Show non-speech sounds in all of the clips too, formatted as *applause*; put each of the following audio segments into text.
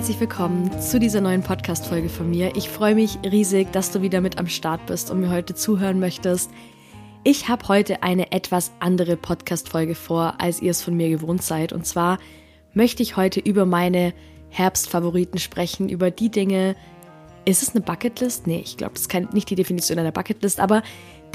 herzlich willkommen zu dieser neuen Podcast-Folge von mir. Ich freue mich riesig, dass du wieder mit am Start bist und mir heute zuhören möchtest. Ich habe heute eine etwas andere Podcast-Folge vor, als ihr es von mir gewohnt seid. Und zwar möchte ich heute über meine Herbstfavoriten sprechen, über die Dinge. Ist es eine Bucketlist? Nee, ich glaube, das ist nicht die Definition einer Bucketlist, aber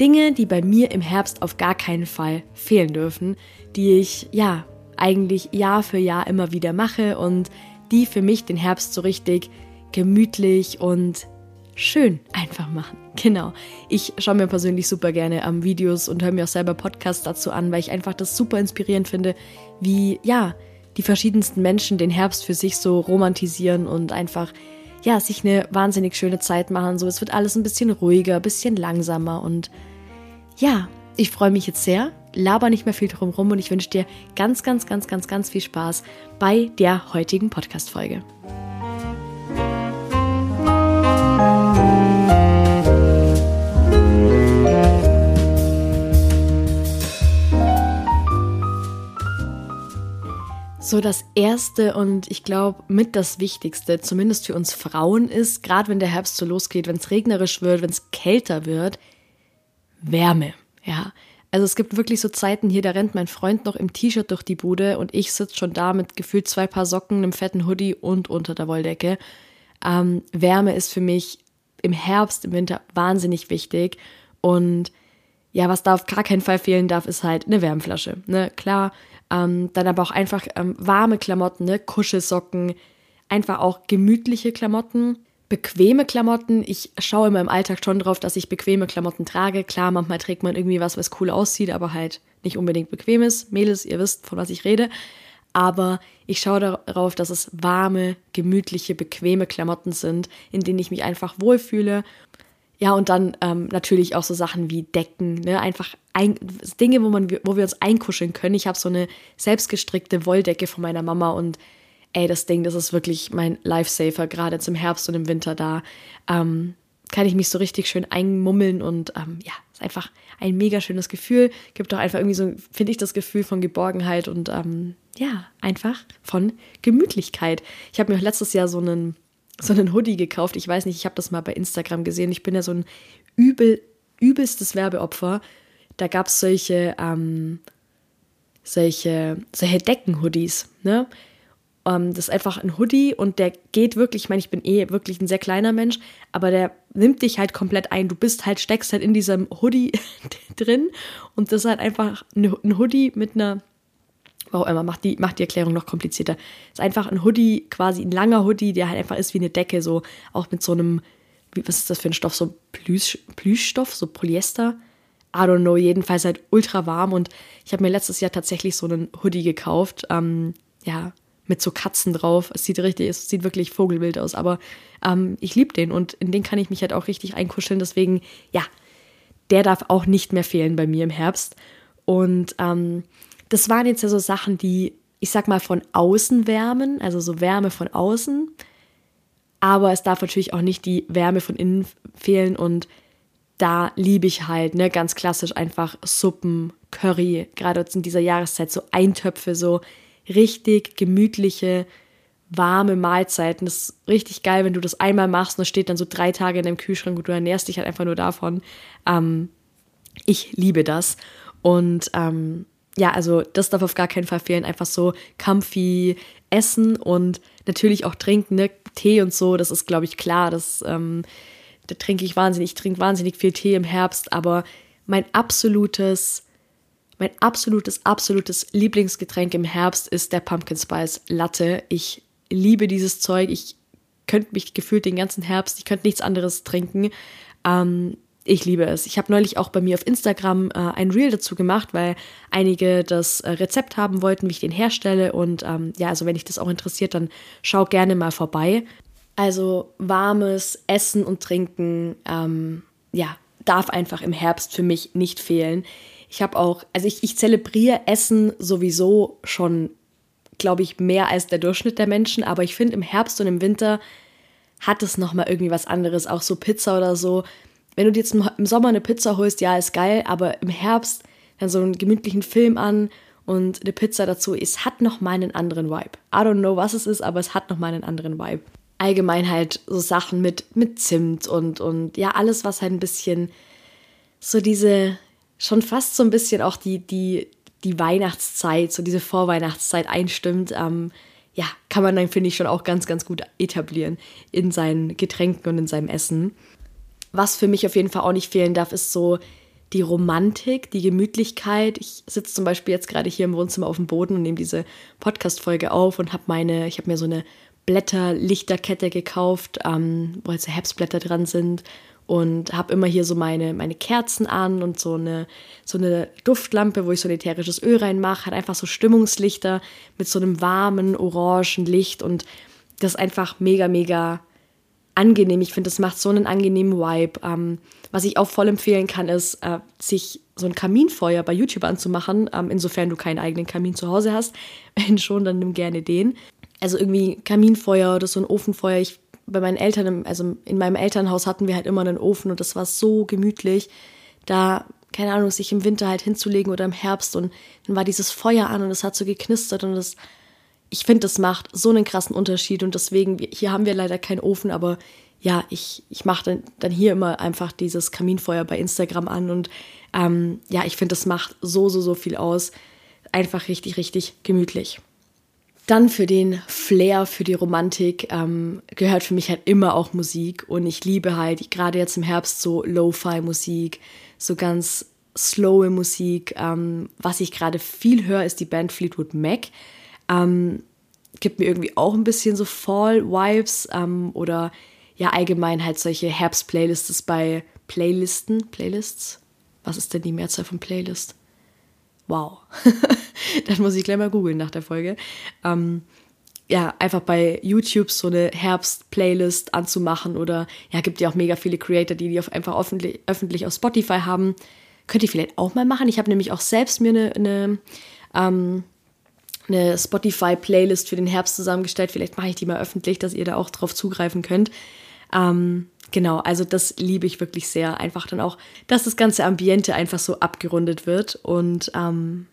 Dinge, die bei mir im Herbst auf gar keinen Fall fehlen dürfen, die ich ja eigentlich Jahr für Jahr immer wieder mache und die für mich den Herbst so richtig gemütlich und schön einfach machen. Genau. Ich schaue mir persönlich super gerne am ähm, Videos und höre mir auch selber Podcasts dazu an, weil ich einfach das super inspirierend finde, wie, ja, die verschiedensten Menschen den Herbst für sich so romantisieren und einfach, ja, sich eine wahnsinnig schöne Zeit machen. So, es wird alles ein bisschen ruhiger, ein bisschen langsamer und ja, ich freue mich jetzt sehr, laber nicht mehr viel drum rum und ich wünsche dir ganz, ganz, ganz, ganz, ganz viel Spaß bei der heutigen Podcast-Folge. So, das erste und ich glaube mit das Wichtigste, zumindest für uns Frauen, ist, gerade wenn der Herbst so losgeht, wenn es regnerisch wird, wenn es kälter wird, Wärme. Ja, also es gibt wirklich so Zeiten hier, da rennt mein Freund noch im T-Shirt durch die Bude und ich sitze schon da mit gefühlt zwei Paar Socken, einem fetten Hoodie und unter der Wolldecke. Ähm, Wärme ist für mich im Herbst, im Winter wahnsinnig wichtig und ja, was da auf gar keinen Fall fehlen darf, ist halt eine Wärmflasche. Ne? Klar, ähm, dann aber auch einfach ähm, warme Klamotten, ne? Kuschelsocken, einfach auch gemütliche Klamotten bequeme Klamotten. Ich schaue in meinem Alltag schon drauf, dass ich bequeme Klamotten trage. Klar, manchmal trägt man irgendwie was, was cool aussieht, aber halt nicht unbedingt bequem ist. Mädels, ihr wisst, von was ich rede. Aber ich schaue darauf, dass es warme, gemütliche, bequeme Klamotten sind, in denen ich mich einfach wohlfühle. Ja, und dann ähm, natürlich auch so Sachen wie Decken, ne? einfach ein, Dinge, wo, man, wo wir uns einkuscheln können. Ich habe so eine selbstgestrickte Wolldecke von meiner Mama und ey, das Ding, das ist wirklich mein Lifesaver, gerade im Herbst und im Winter da. Ähm, kann ich mich so richtig schön einmummeln und ähm, ja, ist einfach ein mega schönes Gefühl. Gibt auch einfach irgendwie so, finde ich, das Gefühl von Geborgenheit und ähm, ja, einfach von Gemütlichkeit. Ich habe mir auch letztes Jahr so einen, so einen Hoodie gekauft. Ich weiß nicht, ich habe das mal bei Instagram gesehen. Ich bin ja so ein übel, übelstes Werbeopfer. Da gab es solche, ähm, solche, solche Decken-Hoodies, ne? Ähm, das ist einfach ein Hoodie und der geht wirklich, ich meine, ich bin eh wirklich ein sehr kleiner Mensch, aber der nimmt dich halt komplett ein. Du bist halt, steckst halt in diesem Hoodie *laughs* drin und das ist halt einfach ein Hoodie mit einer, warum immer, macht die, macht die Erklärung noch komplizierter. Ist einfach ein Hoodie, quasi ein langer Hoodie, der halt einfach ist wie eine Decke, so auch mit so einem, was ist das für ein Stoff, so Plüsch, Plüschstoff, so Polyester. I don't know, jedenfalls halt ultra warm und ich habe mir letztes Jahr tatsächlich so einen Hoodie gekauft. Ähm, ja, mit so Katzen drauf. Es sieht richtig, es sieht wirklich vogelwild aus, aber ähm, ich liebe den und in den kann ich mich halt auch richtig einkuscheln. Deswegen, ja, der darf auch nicht mehr fehlen bei mir im Herbst. Und ähm, das waren jetzt ja so Sachen, die, ich sag mal, von außen wärmen, also so Wärme von außen. Aber es darf natürlich auch nicht die Wärme von innen fehlen und da liebe ich halt, ne, ganz klassisch einfach Suppen, Curry, gerade jetzt in dieser Jahreszeit so Eintöpfe, so richtig gemütliche, warme Mahlzeiten. Das ist richtig geil, wenn du das einmal machst und es steht dann so drei Tage in deinem Kühlschrank und du ernährst dich halt einfach nur davon. Ähm, ich liebe das. Und ähm, ja, also das darf auf gar keinen Fall fehlen. Einfach so comfy essen und natürlich auch trinken, ne? Tee und so, das ist, glaube ich, klar. Das, ähm, da trinke ich wahnsinnig, ich trinke wahnsinnig viel Tee im Herbst, aber mein absolutes mein absolutes, absolutes Lieblingsgetränk im Herbst ist der Pumpkin Spice Latte. Ich liebe dieses Zeug. Ich könnte mich gefühlt den ganzen Herbst, ich könnte nichts anderes trinken. Ähm, ich liebe es. Ich habe neulich auch bei mir auf Instagram äh, ein Reel dazu gemacht, weil einige das äh, Rezept haben wollten, wie ich den herstelle. Und ähm, ja, also wenn dich das auch interessiert, dann schau gerne mal vorbei. Also warmes Essen und Trinken, ähm, ja, darf einfach im Herbst für mich nicht fehlen. Ich habe auch, also ich, ich zelebriere Essen sowieso schon, glaube ich, mehr als der Durchschnitt der Menschen, aber ich finde im Herbst und im Winter hat es nochmal irgendwie was anderes, auch so Pizza oder so. Wenn du dir jetzt im Sommer eine Pizza holst, ja, ist geil, aber im Herbst dann so einen gemütlichen Film an und eine Pizza dazu. Es hat noch mal einen anderen Vibe. I don't know, was es ist, aber es hat noch mal einen anderen Vibe. Allgemein halt so Sachen mit, mit Zimt und, und ja, alles, was halt ein bisschen so diese, schon fast so ein bisschen auch die, die, die Weihnachtszeit, so diese Vorweihnachtszeit einstimmt, ähm, ja, kann man dann, finde ich, schon auch ganz, ganz gut etablieren in seinen Getränken und in seinem Essen. Was für mich auf jeden Fall auch nicht fehlen darf, ist so die Romantik, die Gemütlichkeit. Ich sitze zum Beispiel jetzt gerade hier im Wohnzimmer auf dem Boden und nehme diese Podcast-Folge auf und habe meine, ich habe mir so eine Blätterlichterkette gekauft, ähm, wo jetzt Herbstblätter dran sind und habe immer hier so meine, meine Kerzen an und so eine, so eine Duftlampe, wo ich so ein ätherisches Öl reinmache, hat einfach so Stimmungslichter mit so einem warmen, orangen Licht und das ist einfach mega, mega angenehm. Ich finde, das macht so einen angenehmen Vibe. Ähm, was ich auch voll empfehlen kann, ist, äh, sich so ein Kaminfeuer bei YouTube anzumachen, ähm, insofern du keinen eigenen Kamin zu Hause hast. *laughs* Wenn schon, dann nimm gerne den. Also irgendwie Kaminfeuer oder so ein Ofenfeuer. Ich, bei meinen Eltern, also in meinem Elternhaus hatten wir halt immer einen Ofen und das war so gemütlich. Da, keine Ahnung, sich im Winter halt hinzulegen oder im Herbst und dann war dieses Feuer an und es hat so geknistert und das ich finde, das macht so einen krassen Unterschied und deswegen, hier haben wir leider keinen Ofen, aber ja, ich, ich mache dann, dann hier immer einfach dieses Kaminfeuer bei Instagram an und ähm, ja, ich finde, das macht so, so, so viel aus. Einfach richtig, richtig gemütlich. Dann für den Flair, für die Romantik ähm, gehört für mich halt immer auch Musik und ich liebe halt gerade jetzt im Herbst so Lo-Fi-Musik, so ganz slowe Musik. Ähm, was ich gerade viel höre, ist die Band Fleetwood Mac. Ähm, gibt mir irgendwie auch ein bisschen so Fall-Vibes ähm, oder ja allgemein halt solche Herbst-Playlists bei Playlisten, Playlists. Was ist denn die Mehrzahl von Playlist? Wow. *laughs* Dann muss ich gleich mal googeln nach der Folge. Ähm, ja, einfach bei YouTube so eine Herbst-Playlist anzumachen oder ja, gibt ja auch mega viele Creator, die die auf einfach öffentlich, öffentlich auf Spotify haben. Könnt ihr vielleicht auch mal machen. Ich habe nämlich auch selbst mir eine, eine ähm, eine Spotify-Playlist für den Herbst zusammengestellt. Vielleicht mache ich die mal öffentlich, dass ihr da auch drauf zugreifen könnt. Ähm, genau, also das liebe ich wirklich sehr. Einfach dann auch, dass das ganze Ambiente einfach so abgerundet wird. Und ähm,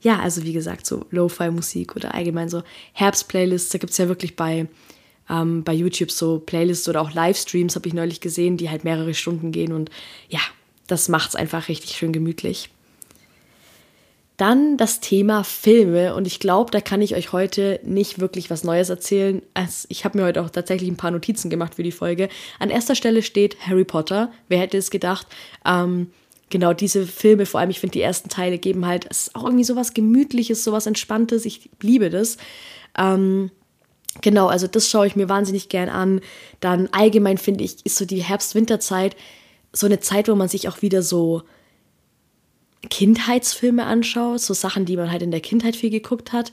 ja, also wie gesagt, so Lo-Fi-Musik oder allgemein so Herbst-Playlists, da gibt es ja wirklich bei, ähm, bei YouTube so Playlists oder auch Livestreams, habe ich neulich gesehen, die halt mehrere Stunden gehen. Und ja, das macht es einfach richtig schön gemütlich. Dann das Thema Filme und ich glaube, da kann ich euch heute nicht wirklich was Neues erzählen. Also ich habe mir heute auch tatsächlich ein paar Notizen gemacht für die Folge. An erster Stelle steht Harry Potter. Wer hätte es gedacht? Ähm, genau diese Filme, vor allem ich finde die ersten Teile geben halt, es ist auch irgendwie sowas Gemütliches, sowas Entspanntes. Ich liebe das. Ähm, genau, also das schaue ich mir wahnsinnig gern an. Dann allgemein finde ich, ist so die Herbst-Winterzeit so eine Zeit, wo man sich auch wieder so Kindheitsfilme anschaut, so Sachen, die man halt in der Kindheit viel geguckt hat,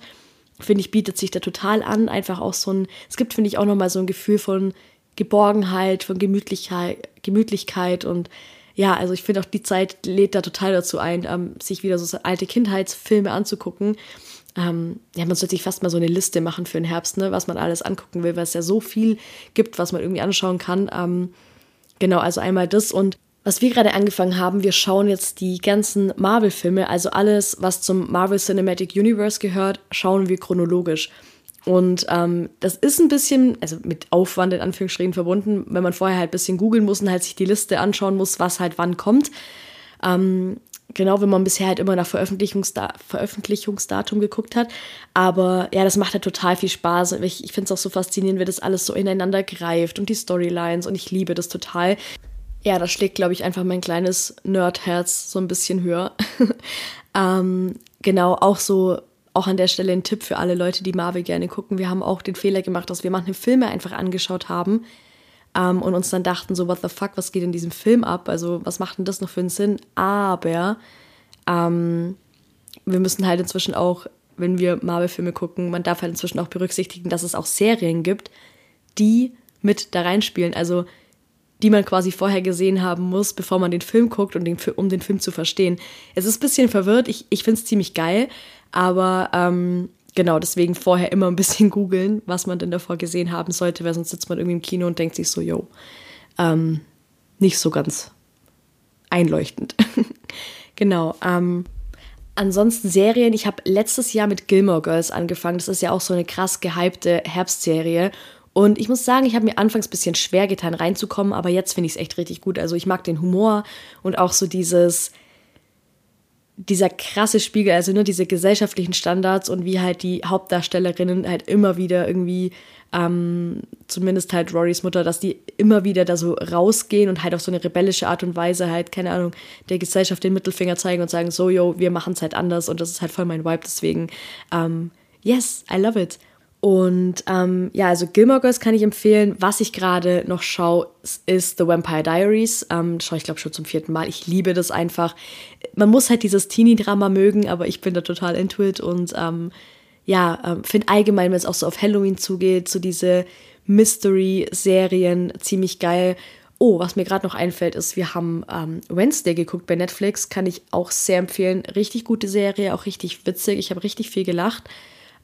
finde ich, bietet sich da total an. Einfach auch so ein, es gibt, finde ich, auch nochmal so ein Gefühl von Geborgenheit, von Gemütlichkeit, Gemütlichkeit und ja, also ich finde auch die Zeit lädt da total dazu ein, ähm, sich wieder so alte Kindheitsfilme anzugucken. Ähm, ja, man sollte sich fast mal so eine Liste machen für den Herbst, ne, was man alles angucken will, weil es ja so viel gibt, was man irgendwie anschauen kann. Ähm, genau, also einmal das und was wir gerade angefangen haben, wir schauen jetzt die ganzen Marvel-Filme, also alles, was zum Marvel Cinematic Universe gehört, schauen wir chronologisch. Und ähm, das ist ein bisschen, also mit Aufwand in Anführungsstrichen verbunden, wenn man vorher halt ein bisschen googeln muss und halt sich die Liste anschauen muss, was halt wann kommt. Ähm, genau, wenn man bisher halt immer nach Veröffentlichungsda Veröffentlichungsdatum geguckt hat. Aber ja, das macht halt total viel Spaß. Ich, ich finde es auch so faszinierend, wie das alles so ineinander greift und die Storylines und ich liebe das total ja, da schlägt, glaube ich, einfach mein kleines Nerdherz so ein bisschen höher. *laughs* ähm, genau, auch so, auch an der Stelle ein Tipp für alle Leute, die Marvel gerne gucken. Wir haben auch den Fehler gemacht, dass wir manche Filme einfach angeschaut haben ähm, und uns dann dachten, so, what the fuck, was geht in diesem Film ab? Also, was macht denn das noch für einen Sinn? Aber ähm, wir müssen halt inzwischen auch, wenn wir Marvel-Filme gucken, man darf halt inzwischen auch berücksichtigen, dass es auch Serien gibt, die mit da reinspielen. Also die man quasi vorher gesehen haben muss, bevor man den Film guckt, und den, um den Film zu verstehen. Es ist ein bisschen verwirrt, ich, ich finde es ziemlich geil, aber ähm, genau, deswegen vorher immer ein bisschen *laughs* googeln, was man denn davor gesehen haben sollte, weil sonst sitzt man irgendwie im Kino und denkt sich so, yo, ähm, nicht so ganz einleuchtend. *laughs* genau. Ähm, Ansonsten Serien, ich habe letztes Jahr mit Gilmore Girls angefangen. Das ist ja auch so eine krass gehypte Herbstserie. Und ich muss sagen, ich habe mir anfangs ein bisschen schwer getan, reinzukommen, aber jetzt finde ich es echt richtig gut. Also ich mag den Humor und auch so dieses, dieser krasse Spiegel, also nur diese gesellschaftlichen Standards und wie halt die Hauptdarstellerinnen halt immer wieder irgendwie, ähm, zumindest halt Rorys Mutter, dass die immer wieder da so rausgehen und halt auf so eine rebellische Art und Weise halt, keine Ahnung, der Gesellschaft den Mittelfinger zeigen und sagen, so, yo, wir machen es halt anders und das ist halt voll mein Vibe, deswegen, ähm, yes, I love it. Und ähm, ja, also Gilmore Girls kann ich empfehlen. Was ich gerade noch schaue, ist The Vampire Diaries. Ähm, schaue ich glaube schon zum vierten Mal. Ich liebe das einfach. Man muss halt dieses Teenie-Drama mögen, aber ich bin da total into it und ähm, ja, ähm, finde allgemein, wenn es auch so auf Halloween zugeht, so diese Mystery-Serien ziemlich geil. Oh, was mir gerade noch einfällt, ist, wir haben ähm, Wednesday geguckt bei Netflix. Kann ich auch sehr empfehlen. Richtig gute Serie, auch richtig witzig. Ich habe richtig viel gelacht.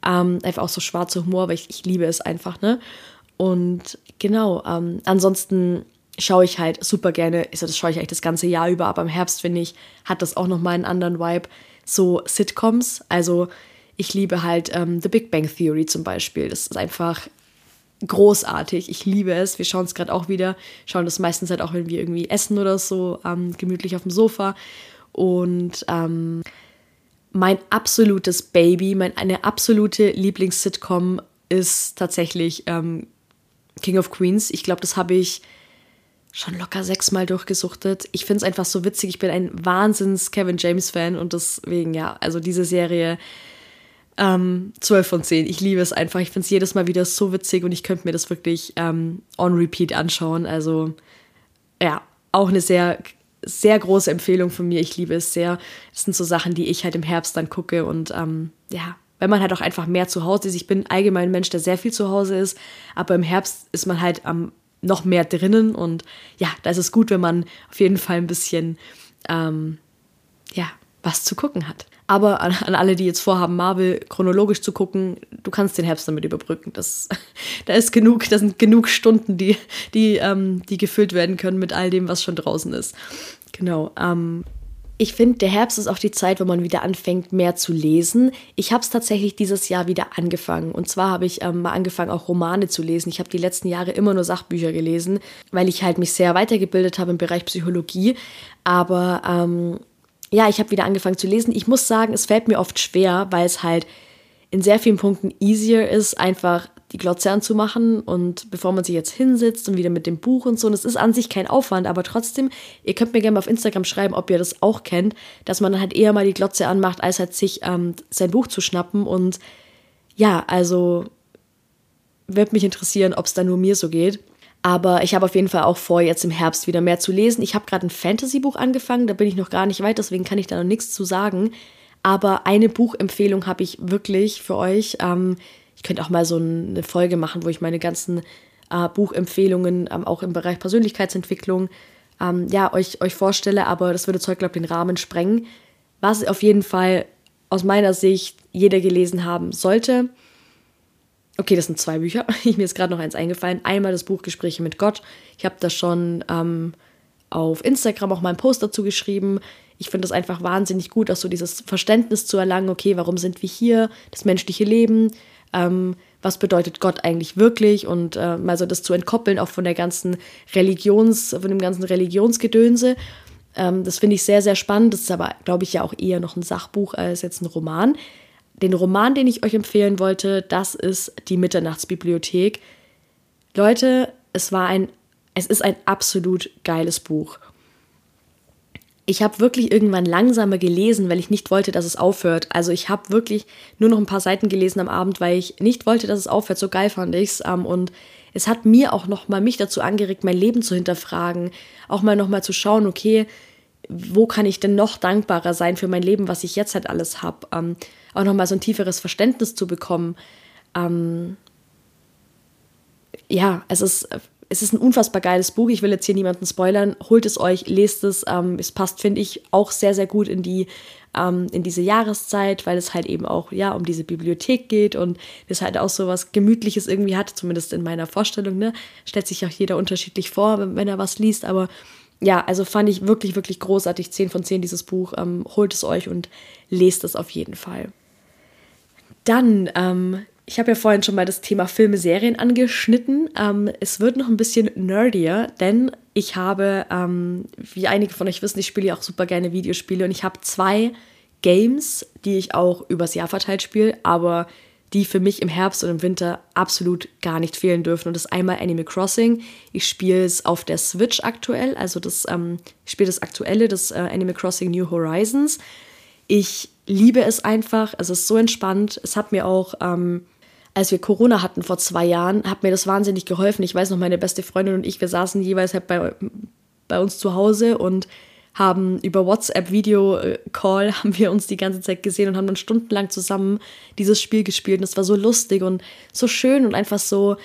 Ähm, einfach auch so schwarzer Humor, weil ich, ich liebe es einfach, ne? Und genau, ähm, ansonsten schaue ich halt super gerne, also das schaue ich eigentlich das ganze Jahr über, aber im Herbst, finde ich, hat das auch nochmal einen anderen Vibe. So Sitcoms, also ich liebe halt ähm, The Big Bang Theory zum Beispiel. Das ist einfach großartig. Ich liebe es. Wir schauen es gerade auch wieder. Schauen das meistens halt auch, wenn wir irgendwie essen oder so, ähm, gemütlich auf dem Sofa. Und ähm, mein absolutes Baby, meine absolute Lieblings-Sitcom ist tatsächlich ähm, King of Queens. Ich glaube, das habe ich schon locker sechsmal durchgesuchtet. Ich finde es einfach so witzig. Ich bin ein Wahnsinns Kevin James-Fan und deswegen, ja, also diese Serie ähm, 12 von 10. Ich liebe es einfach. Ich finde es jedes Mal wieder so witzig und ich könnte mir das wirklich ähm, on repeat anschauen. Also, ja, auch eine sehr sehr große Empfehlung von mir. Ich liebe es sehr. Das sind so Sachen, die ich halt im Herbst dann gucke und ähm, ja, wenn man halt auch einfach mehr zu Hause ist. Ich bin allgemein ein Mensch, der sehr viel zu Hause ist, aber im Herbst ist man halt ähm, noch mehr drinnen und ja, da ist es gut, wenn man auf jeden Fall ein bisschen ähm, ja, was zu gucken hat. Aber an, alle, die jetzt vorhaben, Marvel chronologisch zu gucken, du kannst den Herbst damit überbrücken. Das, *laughs* da ist genug, das sind genug Stunden, die, die, ähm, die gefüllt werden können mit all dem, was schon draußen ist. Genau. Ähm, ich finde, der Herbst ist auch die Zeit, wo man wieder anfängt, mehr zu lesen. Ich habe es tatsächlich dieses Jahr wieder angefangen. Und zwar habe ich ähm, mal angefangen, auch Romane zu lesen. Ich habe die letzten Jahre immer nur Sachbücher gelesen, weil ich halt mich sehr weitergebildet habe im Bereich Psychologie. Aber ähm, ja, ich habe wieder angefangen zu lesen. Ich muss sagen, es fällt mir oft schwer, weil es halt in sehr vielen Punkten easier ist, einfach die Glotze anzumachen und bevor man sich jetzt hinsetzt und wieder mit dem Buch und so. Und es ist an sich kein Aufwand, aber trotzdem, ihr könnt mir gerne mal auf Instagram schreiben, ob ihr das auch kennt, dass man dann halt eher mal die Glotze anmacht, als halt sich ähm, sein Buch zu schnappen. Und ja, also wird mich interessieren, ob es da nur mir so geht. Aber ich habe auf jeden Fall auch vor, jetzt im Herbst wieder mehr zu lesen. Ich habe gerade ein Fantasy-Buch angefangen, da bin ich noch gar nicht weit, deswegen kann ich da noch nichts zu sagen. Aber eine Buchempfehlung habe ich wirklich für euch. Ähm, ich könnte auch mal so eine Folge machen, wo ich meine ganzen äh, Buchempfehlungen ähm, auch im Bereich Persönlichkeitsentwicklung ähm, ja, euch, euch vorstelle. Aber das würde Zeug, glaube ich, den Rahmen sprengen. Was auf jeden Fall aus meiner Sicht jeder gelesen haben sollte Okay, das sind zwei Bücher. *laughs* Mir ist gerade noch eins eingefallen. Einmal das Buch Gespräche mit Gott. Ich habe da schon ähm, auf Instagram auch mal einen Post dazu geschrieben. Ich finde es einfach wahnsinnig gut, auch so dieses Verständnis zu erlangen, okay, warum sind wir hier, das menschliche Leben, ähm, was bedeutet Gott eigentlich wirklich und äh, mal so das zu entkoppeln, auch von der ganzen Religions, von dem ganzen Religionsgedönse. Ähm, das finde ich sehr, sehr spannend. Das ist aber, glaube ich, ja auch eher noch ein Sachbuch als jetzt ein Roman. Den Roman, den ich euch empfehlen wollte, das ist Die Mitternachtsbibliothek. Leute, es war ein, es ist ein absolut geiles Buch. Ich habe wirklich irgendwann langsamer gelesen, weil ich nicht wollte, dass es aufhört. Also ich habe wirklich nur noch ein paar Seiten gelesen am Abend, weil ich nicht wollte, dass es aufhört. So geil fand ich es. Ähm, und es hat mir auch noch mal mich dazu angeregt, mein Leben zu hinterfragen, auch mal noch mal zu schauen, okay, wo kann ich denn noch dankbarer sein für mein Leben, was ich jetzt halt alles habe. Ähm, auch nochmal so ein tieferes Verständnis zu bekommen. Ähm, ja, es ist, es ist ein unfassbar geiles Buch. Ich will jetzt hier niemanden spoilern. Holt es euch, lest es. Ähm, es passt, finde ich, auch sehr, sehr gut in die ähm, in diese Jahreszeit, weil es halt eben auch ja um diese Bibliothek geht und es halt auch so was Gemütliches irgendwie hat, zumindest in meiner Vorstellung. Ne? Stellt sich auch jeder unterschiedlich vor, wenn, wenn er was liest, aber ja, also fand ich wirklich, wirklich großartig. 10 von 10 dieses Buch. Ähm, holt es euch und lest es auf jeden Fall. Dann, ähm, ich habe ja vorhin schon mal das Thema Filme, Serien angeschnitten. Ähm, es wird noch ein bisschen nerdier, denn ich habe, ähm, wie einige von euch wissen, ich spiele ja auch super gerne Videospiele und ich habe zwei Games, die ich auch übers Jahr verteilt spiele, aber die für mich im Herbst und im Winter absolut gar nicht fehlen dürfen. Und das ist einmal Animal Crossing. Ich spiele es auf der Switch aktuell, also das, ähm, ich spiele das aktuelle, das äh, Animal Crossing New Horizons. Ich liebe es einfach, es ist so entspannt. Es hat mir auch, ähm, als wir Corona hatten vor zwei Jahren, hat mir das wahnsinnig geholfen. Ich weiß noch, meine beste Freundin und ich, wir saßen jeweils halt bei, bei uns zu Hause und haben über WhatsApp Video Call *laughs* haben wir uns die ganze Zeit gesehen und haben dann stundenlang zusammen dieses Spiel gespielt und es war so lustig und so schön und einfach so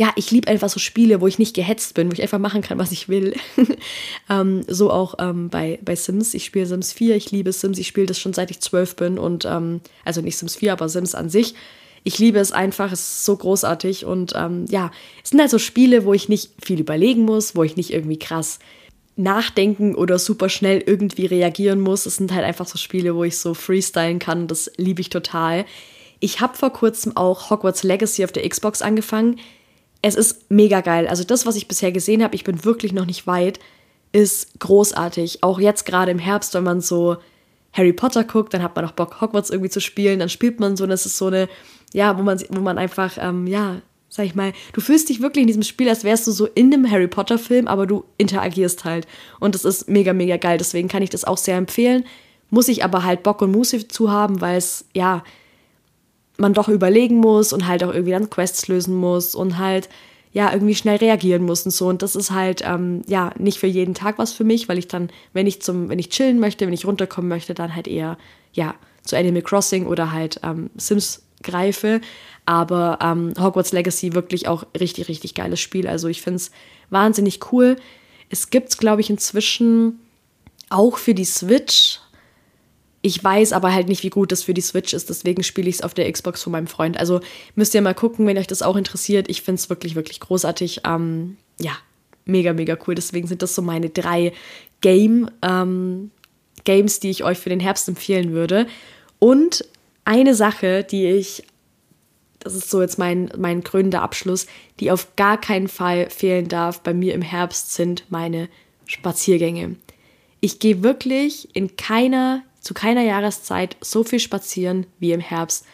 ja, ich liebe einfach so Spiele, wo ich nicht gehetzt bin, wo ich einfach machen kann, was ich will. *laughs* ähm, so auch ähm, bei, bei Sims. Ich spiele Sims 4, ich liebe Sims, ich spiele das schon seit ich zwölf bin und ähm, also nicht Sims 4, aber Sims an sich. Ich liebe es einfach, es ist so großartig und ähm, ja, es sind halt so Spiele, wo ich nicht viel überlegen muss, wo ich nicht irgendwie krass nachdenken oder super schnell irgendwie reagieren muss. Es sind halt einfach so Spiele, wo ich so freestylen kann. Das liebe ich total. Ich habe vor kurzem auch Hogwarts Legacy auf der Xbox angefangen. Es ist mega geil. Also das, was ich bisher gesehen habe, ich bin wirklich noch nicht weit, ist großartig. Auch jetzt gerade im Herbst, wenn man so Harry Potter guckt, dann hat man auch Bock, Hogwarts irgendwie zu spielen. Dann spielt man so, und das ist so eine, ja, wo man, wo man einfach, ähm, ja, sag ich mal, du fühlst dich wirklich in diesem Spiel, als wärst du so in einem Harry Potter Film, aber du interagierst halt. Und das ist mega, mega geil. Deswegen kann ich das auch sehr empfehlen. Muss ich aber halt Bock und Muße zu haben, weil es, ja, man doch überlegen muss und halt auch irgendwie dann Quests lösen muss und halt, ja, irgendwie schnell reagieren muss und so. Und das ist halt, ähm, ja, nicht für jeden Tag was für mich, weil ich dann, wenn ich zum, wenn ich chillen möchte, wenn ich runterkommen möchte, dann halt eher, ja, zu Animal Crossing oder halt ähm, Sims greife. Aber ähm, Hogwarts Legacy wirklich auch richtig, richtig geiles Spiel. Also ich finde es wahnsinnig cool. Es gibt es, glaube ich, inzwischen auch für die Switch. Ich weiß aber halt nicht, wie gut das für die Switch ist, deswegen spiele ich es auf der Xbox von meinem Freund. Also müsst ihr mal gucken, wenn euch das auch interessiert. Ich finde es wirklich, wirklich großartig. Ähm, ja, mega, mega cool. Deswegen sind das so meine drei Game, ähm, Games, die ich euch für den Herbst empfehlen würde. Und eine Sache, die ich, das ist so jetzt mein, mein krönender Abschluss, die auf gar keinen Fall fehlen darf bei mir im Herbst, sind meine Spaziergänge. Ich gehe wirklich in keiner, zu keiner Jahreszeit so viel spazieren wie im Herbst.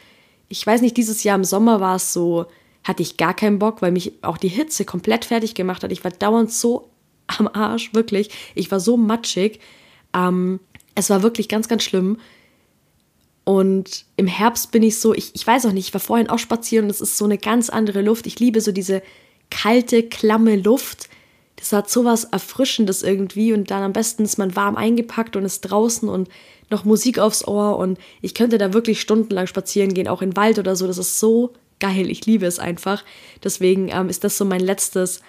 Ich weiß nicht, dieses Jahr im Sommer war es so, hatte ich gar keinen Bock, weil mich auch die Hitze komplett fertig gemacht hat. Ich war dauernd so am Arsch, wirklich. Ich war so matschig. Ähm, es war wirklich ganz, ganz schlimm. Und im Herbst bin ich so, ich, ich weiß auch nicht, ich war vorhin auch spazieren und es ist so eine ganz andere Luft. Ich liebe so diese kalte, klamme Luft. Das hat so was Erfrischendes irgendwie und dann am besten ist man warm eingepackt und ist draußen und noch Musik aufs Ohr und ich könnte da wirklich stundenlang spazieren gehen, auch in Wald oder so. Das ist so geil. Ich liebe es einfach. Deswegen ähm, ist das so mein letztes,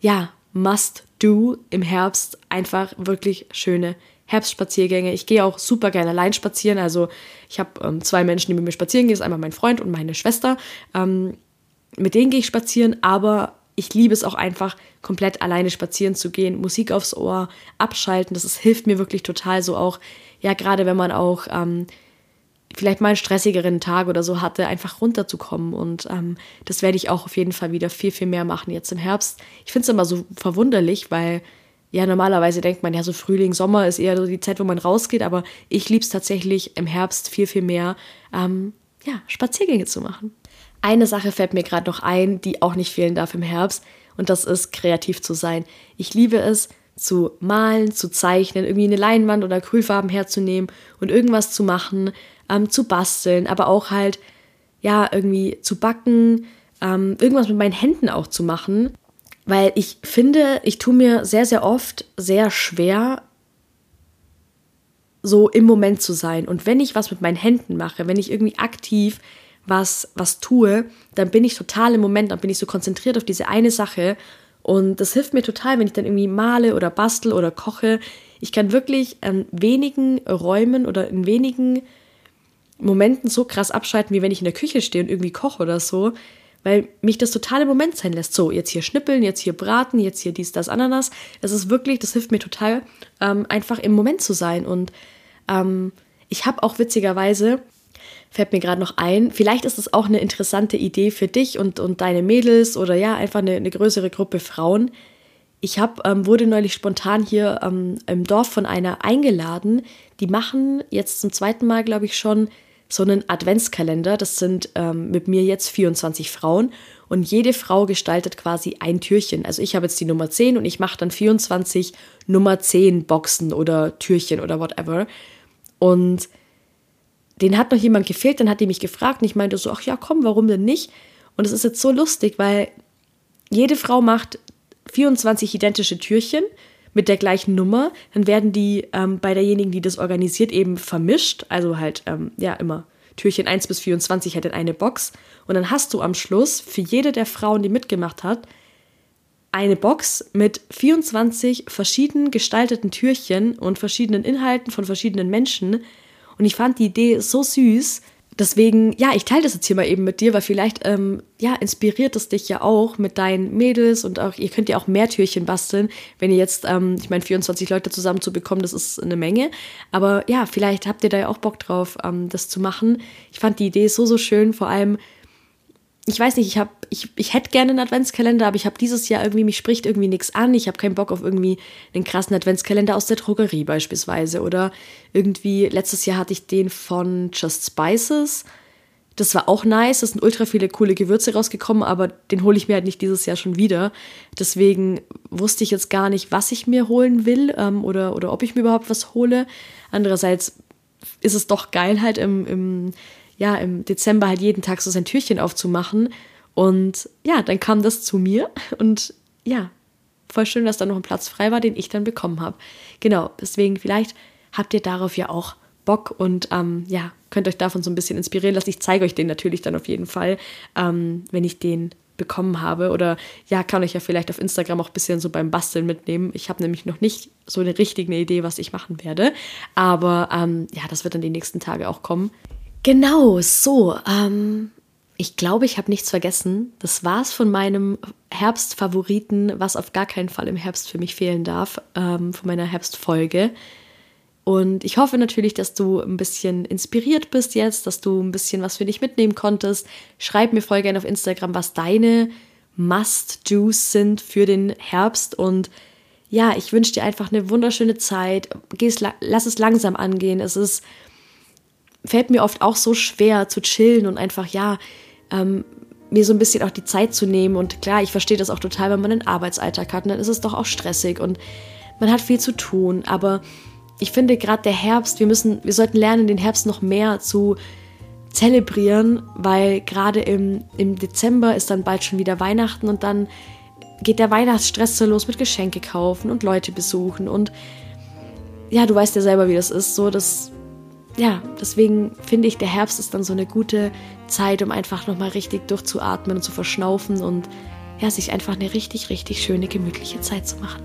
ja, Must-Do im Herbst. Einfach wirklich schöne Herbstspaziergänge. Ich gehe auch super gerne allein spazieren. Also ich habe ähm, zwei Menschen, die mit mir spazieren gehen. Das ist einmal mein Freund und meine Schwester. Ähm, mit denen gehe ich spazieren, aber ich liebe es auch einfach, komplett alleine spazieren zu gehen, Musik aufs Ohr, abschalten. Das ist, hilft mir wirklich total so auch, ja, gerade wenn man auch ähm, vielleicht mal einen stressigeren Tag oder so hatte, einfach runterzukommen. Und ähm, das werde ich auch auf jeden Fall wieder viel, viel mehr machen jetzt im Herbst. Ich finde es immer so verwunderlich, weil ja, normalerweise denkt man ja so Frühling, Sommer ist eher so die Zeit, wo man rausgeht, aber ich liebe es tatsächlich im Herbst viel, viel mehr, ähm, ja, Spaziergänge zu machen. Eine Sache fällt mir gerade noch ein, die auch nicht fehlen darf im Herbst, und das ist kreativ zu sein. Ich liebe es, zu malen, zu zeichnen, irgendwie eine Leinwand oder Acrylfarben herzunehmen und irgendwas zu machen, ähm, zu basteln, aber auch halt, ja, irgendwie zu backen, ähm, irgendwas mit meinen Händen auch zu machen weil ich finde, ich tue mir sehr, sehr oft sehr schwer, so im Moment zu sein. Und wenn ich was mit meinen Händen mache, wenn ich irgendwie aktiv was, was tue, dann bin ich total im Moment, dann bin ich so konzentriert auf diese eine Sache. Und das hilft mir total, wenn ich dann irgendwie male oder bastel oder koche. Ich kann wirklich an wenigen Räumen oder in wenigen Momenten so krass abschalten, wie wenn ich in der Küche stehe und irgendwie koche oder so weil mich das total im Moment sein lässt. So, jetzt hier schnippeln, jetzt hier braten, jetzt hier dies, das, Ananas. Das ist wirklich, das hilft mir total, ähm, einfach im Moment zu sein. Und ähm, ich habe auch witzigerweise, fällt mir gerade noch ein, vielleicht ist es auch eine interessante Idee für dich und, und deine Mädels oder ja, einfach eine, eine größere Gruppe Frauen. Ich hab, ähm, wurde neulich spontan hier ähm, im Dorf von einer eingeladen. Die machen jetzt zum zweiten Mal, glaube ich, schon so einen Adventskalender. Das sind ähm, mit mir jetzt 24 Frauen und jede Frau gestaltet quasi ein Türchen. Also ich habe jetzt die Nummer 10 und ich mache dann 24 Nummer 10 Boxen oder Türchen oder whatever. Und den hat noch jemand gefehlt, dann hat die mich gefragt und ich meinte so, ach ja, komm, warum denn nicht? Und es ist jetzt so lustig, weil jede Frau macht 24 identische Türchen mit der gleichen Nummer, dann werden die ähm, bei derjenigen, die das organisiert, eben vermischt. Also halt, ähm, ja, immer Türchen 1 bis 24 hat in eine Box. Und dann hast du am Schluss für jede der Frauen, die mitgemacht hat, eine Box mit 24 verschieden gestalteten Türchen und verschiedenen Inhalten von verschiedenen Menschen. Und ich fand die Idee so süß, Deswegen, ja, ich teile das jetzt hier mal eben mit dir, weil vielleicht, ähm, ja, inspiriert es dich ja auch mit deinen Mädels und auch, ihr könnt ja auch mehr Türchen basteln, wenn ihr jetzt, ähm, ich meine, 24 Leute zusammen zu bekommen, das ist eine Menge. Aber ja, vielleicht habt ihr da ja auch Bock drauf, ähm, das zu machen. Ich fand die Idee so, so schön, vor allem, ich weiß nicht, ich habe, ich, ich hätte gerne einen Adventskalender, aber ich habe dieses Jahr irgendwie, mich spricht irgendwie nichts an. Ich habe keinen Bock auf irgendwie einen krassen Adventskalender aus der Drogerie beispielsweise. Oder irgendwie, letztes Jahr hatte ich den von Just Spices. Das war auch nice. Es sind ultra viele coole Gewürze rausgekommen, aber den hole ich mir halt nicht dieses Jahr schon wieder. Deswegen wusste ich jetzt gar nicht, was ich mir holen will ähm, oder, oder ob ich mir überhaupt was hole. Andererseits ist es doch geil, halt im, im ja, im Dezember halt jeden Tag so sein Türchen aufzumachen. Und ja, dann kam das zu mir *laughs* und ja, voll schön, dass da noch ein Platz frei war, den ich dann bekommen habe. Genau, deswegen vielleicht habt ihr darauf ja auch Bock und ähm, ja, könnt euch davon so ein bisschen inspirieren lassen. Ich zeige euch den natürlich dann auf jeden Fall, ähm, wenn ich den bekommen habe. Oder ja, kann euch ja vielleicht auf Instagram auch ein bisschen so beim Basteln mitnehmen. Ich habe nämlich noch nicht so eine richtige Idee, was ich machen werde. Aber ähm, ja, das wird dann die nächsten Tage auch kommen. Genau, so. Ähm, ich glaube, ich habe nichts vergessen. Das war's von meinem Herbstfavoriten, was auf gar keinen Fall im Herbst für mich fehlen darf, ähm, von meiner Herbstfolge. Und ich hoffe natürlich, dass du ein bisschen inspiriert bist jetzt, dass du ein bisschen was für dich mitnehmen konntest. Schreib mir voll gerne auf Instagram, was deine Must-Do's sind für den Herbst. Und ja, ich wünsche dir einfach eine wunderschöne Zeit. Geh's, lass es langsam angehen. Es ist fällt mir oft auch so schwer zu chillen und einfach, ja, ähm, mir so ein bisschen auch die Zeit zu nehmen. Und klar, ich verstehe das auch total, wenn man einen Arbeitsalltag hat. Und dann ist es doch auch stressig und man hat viel zu tun. Aber ich finde gerade der Herbst, wir müssen, wir sollten lernen, den Herbst noch mehr zu zelebrieren, weil gerade im, im Dezember ist dann bald schon wieder Weihnachten und dann geht der Weihnachtsstress so los mit Geschenke kaufen und Leute besuchen und ja, du weißt ja selber, wie das ist, so dass ja, deswegen finde ich, der Herbst ist dann so eine gute Zeit, um einfach nochmal richtig durchzuatmen und zu verschnaufen und ja, sich einfach eine richtig, richtig schöne, gemütliche Zeit zu machen.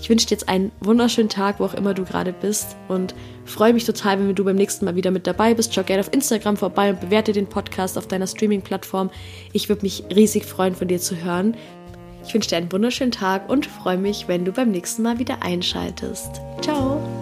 Ich wünsche dir jetzt einen wunderschönen Tag, wo auch immer du gerade bist und freue mich total, wenn du beim nächsten Mal wieder mit dabei bist. Schau gerne auf Instagram vorbei und bewerte den Podcast auf deiner Streaming-Plattform. Ich würde mich riesig freuen, von dir zu hören. Ich wünsche dir einen wunderschönen Tag und freue mich, wenn du beim nächsten Mal wieder einschaltest. Ciao!